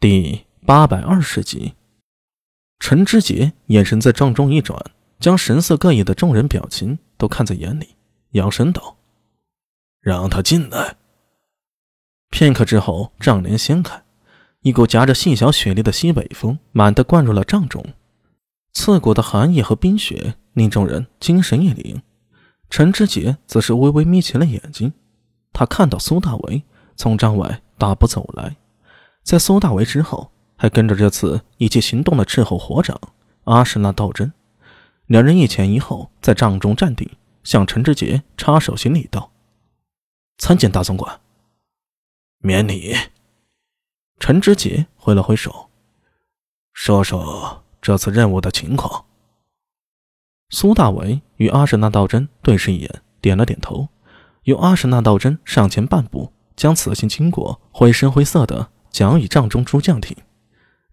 第八百二十集，陈知节眼神在帐中一转，将神色各异的众人表情都看在眼里，扬声道：“让他进来。”片刻之后，帐帘掀开，一股夹着细小雪粒的西北风满地灌入了帐中，刺骨的寒意和冰雪令众人精神一凛。陈知节则是微微眯起了眼睛，他看到苏大为从帐外大步走来。在苏大为之后，还跟着这次一起行动的斥候火长阿什纳道真，两人一前一后在帐中站定，向陈志杰插手行礼道：“参见大总管。”免礼。陈志杰挥了挥手，说说这次任务的情况。苏大为与阿什纳道真对视一眼，点了点头，由阿什纳道真上前半步，将此行经过绘声绘色的。讲与帐中诸将听，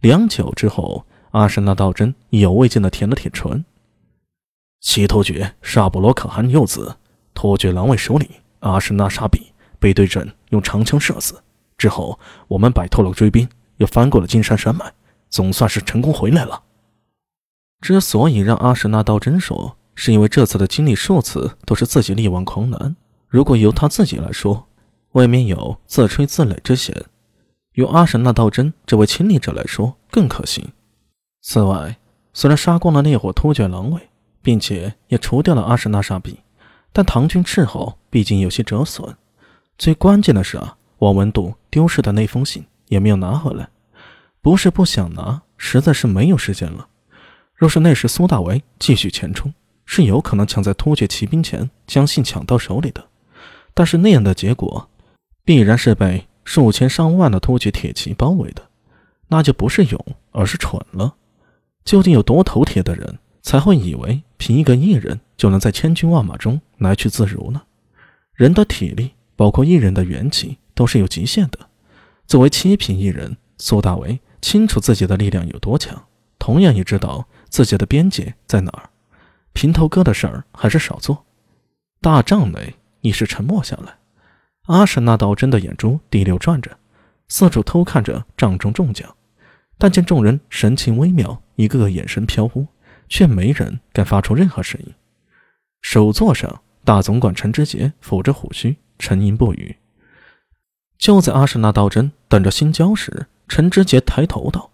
良久之后，阿什纳道真意犹未尽的舔了舔唇。西突厥沙布罗可汗幼子，突厥狼卫首领阿什纳沙比被对阵用长枪射死。之后，我们摆脱了追兵，又翻过了金山山脉，总算是成功回来了。之所以让阿什纳道真说，是因为这次的经历数次都是自己力挽狂澜，如果由他自己来说，未免有自吹自擂之嫌。由阿什纳道真这位亲历者来说更可信。此外，虽然杀光了那伙突厥狼尾，并且也除掉了阿什纳沙比，但唐军斥候毕竟有些折损。最关键的是啊，王文度丢失的那封信也没有拿回来。不是不想拿，实在是没有时间了。若是那时苏大为继续前冲，是有可能抢在突厥骑兵前将信抢到手里的。但是那样的结果，必然是被。数千上万的突厥铁骑包围的，那就不是勇，而是蠢了。究竟有多头铁的人，才会以为凭一个异人就能在千军万马中来去自如呢？人的体力，包括异人的元气，都是有极限的。作为七品异人，苏大为清楚自己的力量有多强，同样也知道自己的边界在哪儿。平头哥的事儿还是少做。大帐内一时沉默下来。阿什纳道真的眼珠滴溜转着，四处偷看着帐中众将，但见众人神情微妙，一个个眼神飘忽，却没人敢发出任何声音。首座上，大总管陈知节抚着胡须，沉吟不语。就在阿什纳道真等着新交时，陈知节抬头道：“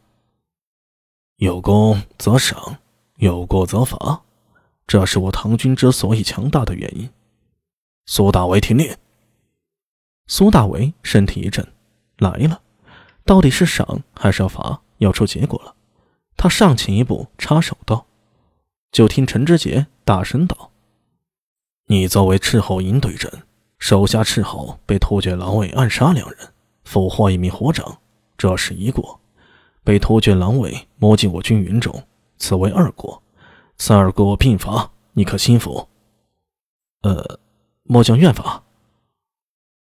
有功则赏，有过则罚，这是我唐军之所以强大的原因。”苏大为听令。苏大为身体一震，来了，到底是赏还是要罚？要出结果了。他上前一步，插手道：“就听陈知节大声道：‘你作为斥候营队长，手下斥候被突厥狼卫暗杀两人，俘获一名火长，这是一过；被突厥狼卫摸进我军营中，此为二过。三二过并罚，你可心服？’呃，末将愿罚。”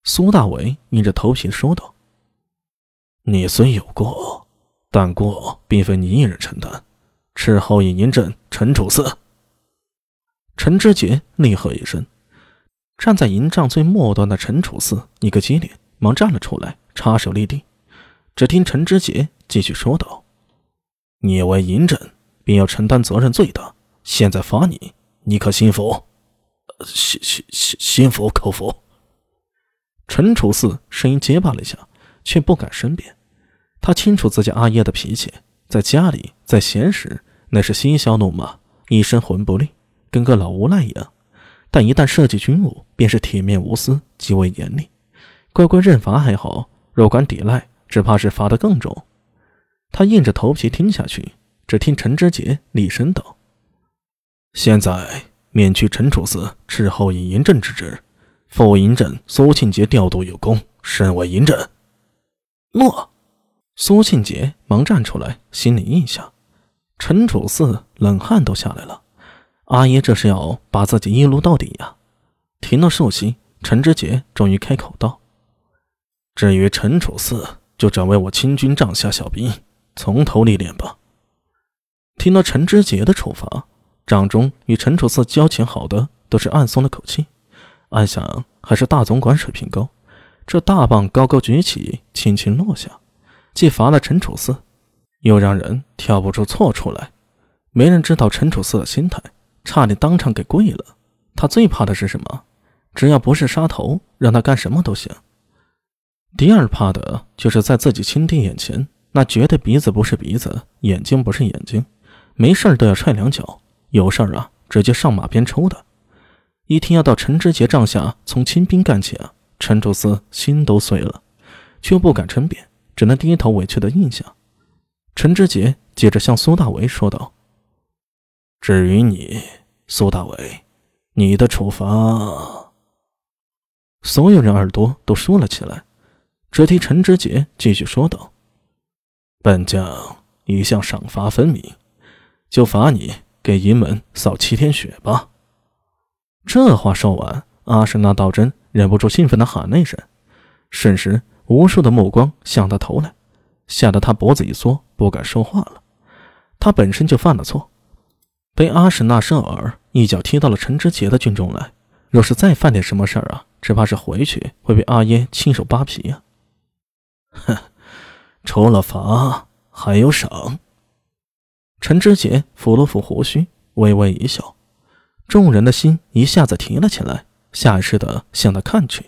苏大伟硬着头皮说道：“你虽有过，但过并非你一人承担。斥候营营镇陈楚四。”陈知节厉喝一声，站在营帐最末端的陈楚四一个机灵，忙站了出来，插手立定。只听陈知节继续说道：“你为营镇，便要承担责任最大。现在罚你，你可心服？”“心心心心服口服。”陈楚四声音结巴了一下，却不敢申辩。他清楚自己阿爷的脾气，在家里，在闲时，那是嬉笑怒骂，一身魂不吝，跟个老无赖一样；但一旦涉及军务，便是铁面无私，极为严厉。乖乖认罚还好，若敢抵赖，只怕是罚得更重。他硬着头皮听下去。只听陈知节厉声道：“现在免去陈楚四斥候以严阵之职。”副营镇苏庆杰调度有功，身为营镇。诺。苏庆杰忙站出来，心里一想。陈楚四冷汗都下来了。阿爷这是要把自己一撸到底呀！停了寿星，陈知节终于开口道：“至于陈楚四，就转为我清军帐下小兵，从头历练吧。”听到陈知节的处罚，帐中与陈楚四交情好的都是暗松了口气。暗想，还是大总管水平高。这大棒高高举起，轻轻落下，既罚了陈楚四，又让人挑不出错出来。没人知道陈楚四的心态，差点当场给跪了。他最怕的是什么？只要不是杀头，让他干什么都行。第二怕的就是在自己亲弟眼前，那绝对鼻子不是鼻子，眼睛不是眼睛，没事都要踹两脚，有事啊直接上马鞭抽的。一听要到陈知节帐下从亲兵干起啊，陈楚思心都碎了，却不敢称辩，只能低头委屈的应下。陈知节接着向苏大为说道：“至于你，苏大为，你的处罚……”所有人耳朵都竖了起来，只听陈知节继续说道：“本将一向赏罚分明，就罚你给营门扫七天雪吧。”这话说完，阿什纳道真忍不住兴奋地喊了一声，瞬时无数的目光向他投来，吓得他脖子一缩，不敢说话了。他本身就犯了错，被阿什纳舍尔一脚踢到了陈知节的军中来。若是再犯点什么事儿啊，只怕是回去会被阿耶亲手扒皮呀！哼，除了罚还有赏。陈知节抚了抚胡须，微微一笑，众人的心一下子提了起来，下意识的向他看去。